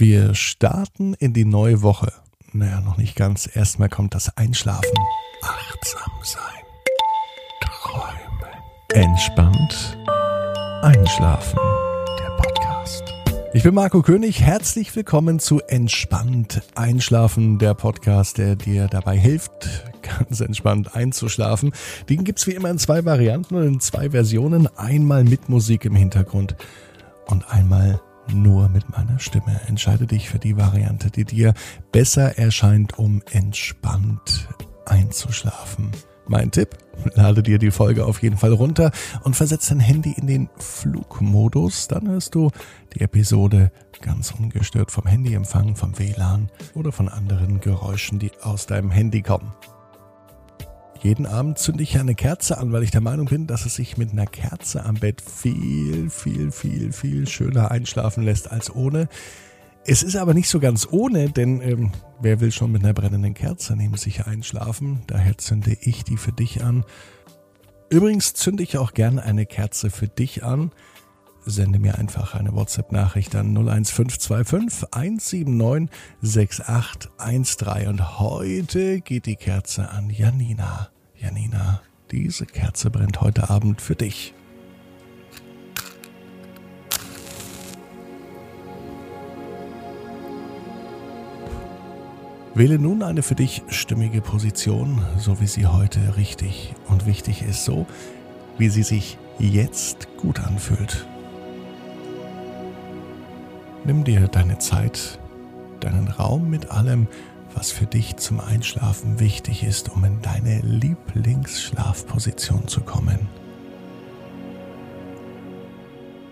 Wir starten in die neue Woche. Naja, noch nicht ganz. Erstmal kommt das Einschlafen. Achtsam sein. Träumen. Entspannt. Einschlafen. Der Podcast. Ich bin Marco König. Herzlich willkommen zu Entspannt Einschlafen. Der Podcast, der dir dabei hilft, ganz entspannt einzuschlafen. Den gibt's wie immer in zwei Varianten und in zwei Versionen. Einmal mit Musik im Hintergrund und einmal nur mit meiner Stimme. Entscheide dich für die Variante, die dir besser erscheint, um entspannt einzuschlafen. Mein Tipp, lade dir die Folge auf jeden Fall runter und versetze dein Handy in den Flugmodus. Dann hörst du die Episode ganz ungestört vom Handyempfang, vom WLAN oder von anderen Geräuschen, die aus deinem Handy kommen. Jeden Abend zünde ich eine Kerze an, weil ich der Meinung bin, dass es sich mit einer Kerze am Bett viel, viel, viel, viel schöner einschlafen lässt als ohne. Es ist aber nicht so ganz ohne, denn ähm, wer will schon mit einer brennenden Kerze neben sich einschlafen? Daher zünde ich die für dich an. Übrigens zünde ich auch gerne eine Kerze für dich an. Sende mir einfach eine WhatsApp-Nachricht an 01525 179 6813 und heute geht die Kerze an Janina. Janina, diese Kerze brennt heute Abend für dich. Wähle nun eine für dich stimmige Position, so wie sie heute richtig und wichtig ist, so wie sie sich jetzt gut anfühlt. Nimm dir deine Zeit, deinen Raum mit allem, was für dich zum Einschlafen wichtig ist, um in deine Lieblingsschlafposition zu kommen.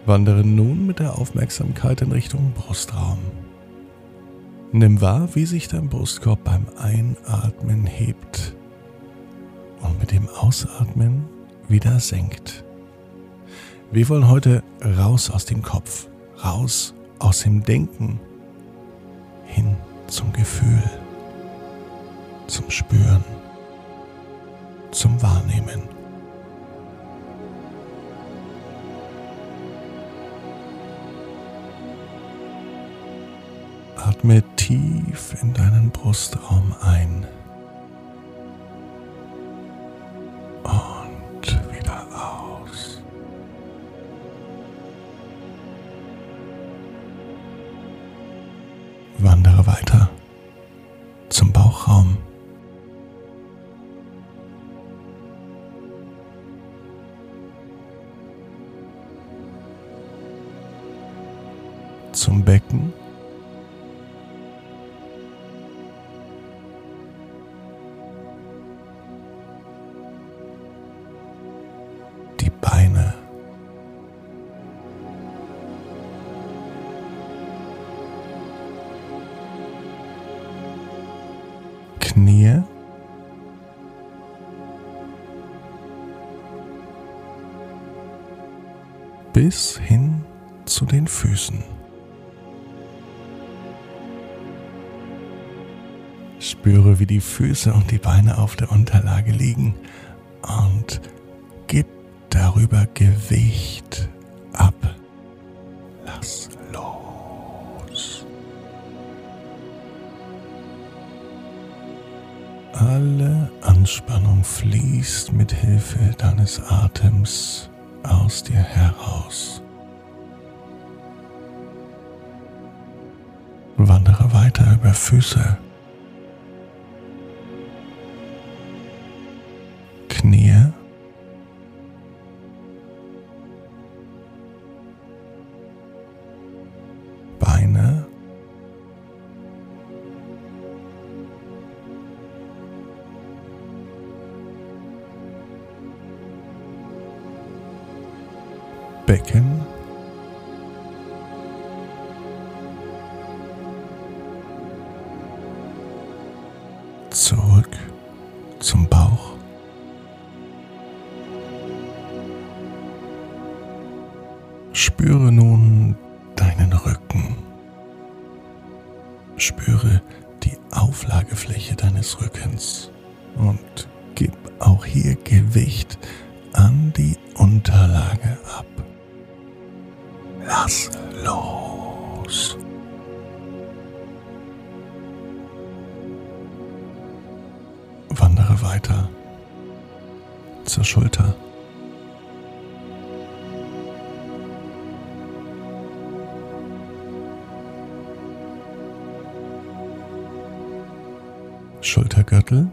Wandere nun mit der Aufmerksamkeit in Richtung Brustraum. Nimm wahr, wie sich dein Brustkorb beim Einatmen hebt und mit dem Ausatmen wieder senkt. Wir wollen heute raus aus dem Kopf, raus aus dem Denken hin zum Gefühl, zum Spüren, zum Wahrnehmen. Atme tief in deinen Brustraum ein. Bis hin zu den Füßen. Spüre, wie die Füße und die Beine auf der Unterlage liegen und gib darüber Gewicht ab. Lass los. Alle Anspannung fließt mit Hilfe deines Atems aus dir heraus. Wandere weiter über Füße, Becken, zurück zum Bauch. Spüre nun deinen Rücken. Spüre die Auflagefläche deines Rückens und gib auch hier Gewicht an die Unterlage ab lass los. Wandere weiter zur Schulter. Schultergürtel.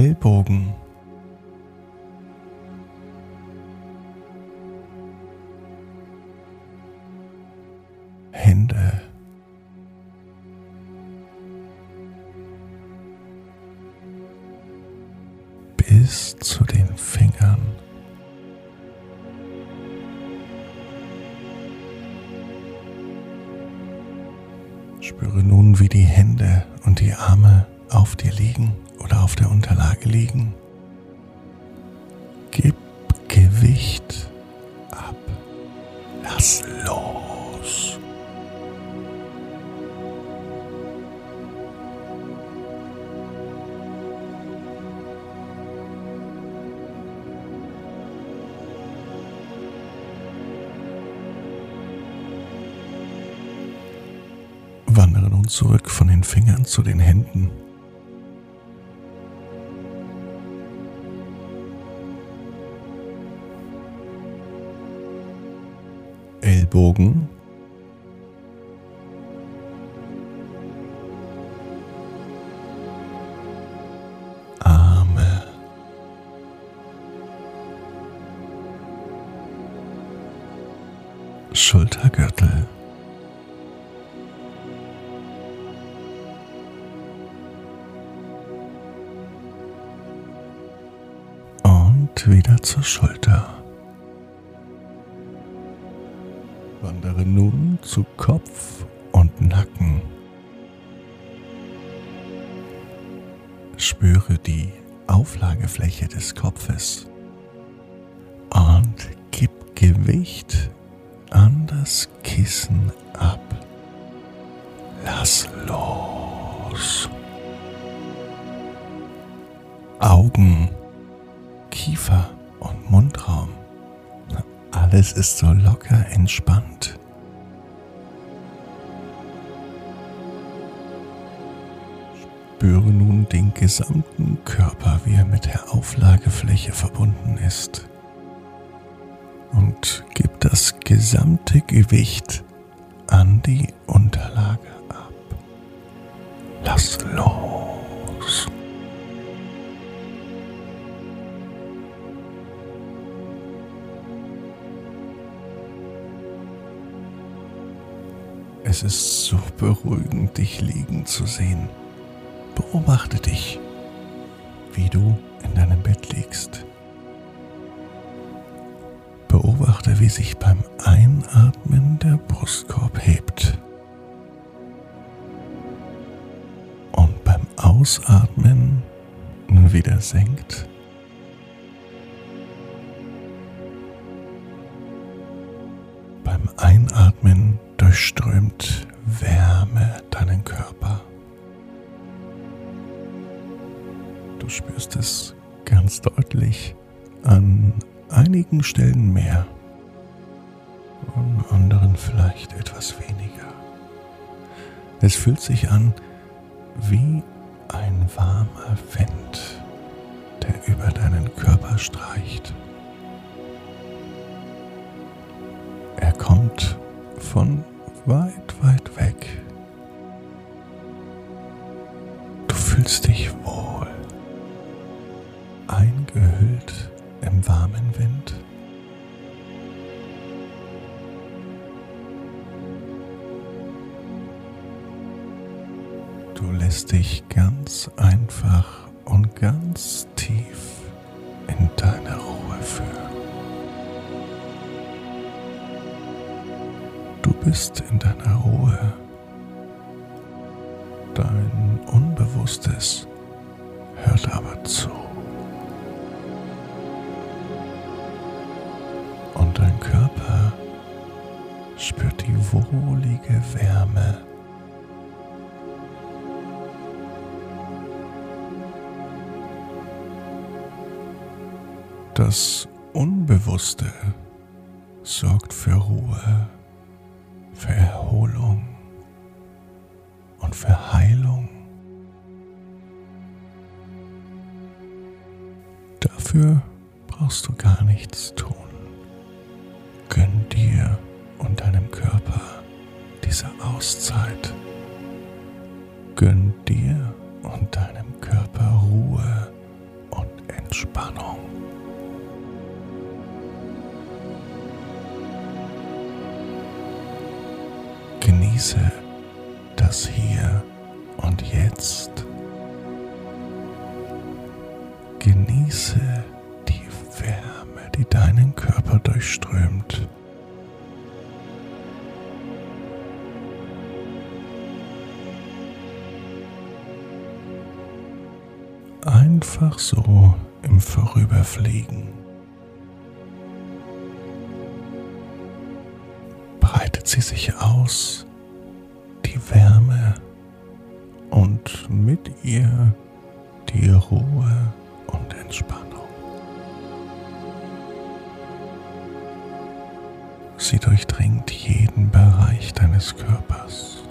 Ellbogen. Auf dir liegen oder auf der Unterlage liegen. Gib Gewicht ab. Lass los. Wandere nun zurück von den Fingern zu den Händen. Ellbogen. Arme. Schultergürtel. Und wieder zur Schulter. Nun zu Kopf und Nacken. Spüre die Auflagefläche des Kopfes und gib Gewicht an das Kissen ab. Lass los. Augen, Kiefer und Mundraum. Alles ist so locker entspannt. Gesamten Körper, wie er mit der Auflagefläche verbunden ist. Und gib das gesamte Gewicht an die Unterlage ab. Lass los. Es ist so beruhigend, dich liegen zu sehen. Beobachte dich, wie du in deinem Bett liegst. Beobachte, wie sich beim Einatmen der Brustkorb hebt und beim Ausatmen wieder senkt. Beim Einatmen durchströmt Wärme deinen Körper. Du spürst es ganz deutlich an einigen Stellen mehr, an anderen vielleicht etwas weniger. Es fühlt sich an wie ein warmer Wind, der über deinen Körper streicht. Er kommt von weit, weit weg. bist in deiner Ruhe. Dein Unbewusstes hört aber zu. Und dein Körper spürt die wohlige Wärme. Das Unbewusste sorgt für Ruhe für Erholung und für Heilung. Dafür brauchst du gar nichts tun. Gönn dir und deinem Körper diese Auszeit. Gönn dir und deinem Körper Ruhe und Entspannung. Genieße das Hier und Jetzt. Genieße die Wärme, die deinen Körper durchströmt. Einfach so im Vorüberfliegen. Breitet sie sich aus, die Wärme und mit ihr die Ruhe und Entspannung. Sie durchdringt jeden Bereich deines Körpers.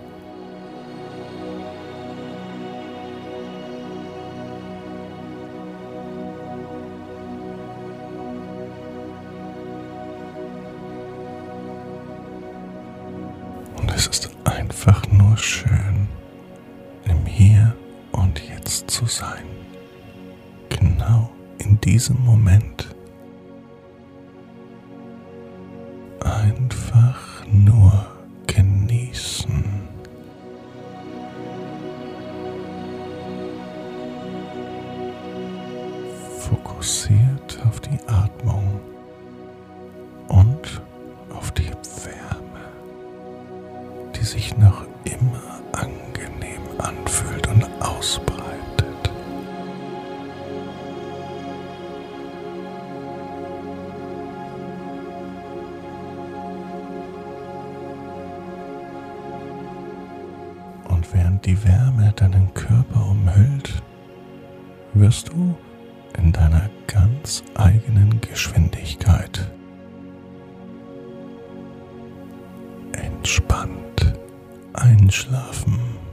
Es ist einfach nur schön, im Hier und Jetzt zu sein. Genau in diesem Moment. Einfach nur genießen. Fokussiert auf die Atmung und auf die Wärme, die sich noch immer angenehm anfühlt und ausbreitet. Und während die Wärme deinen Körper umhüllt, wirst du in deiner ganz eigenen Geschwindigkeit einschlafen.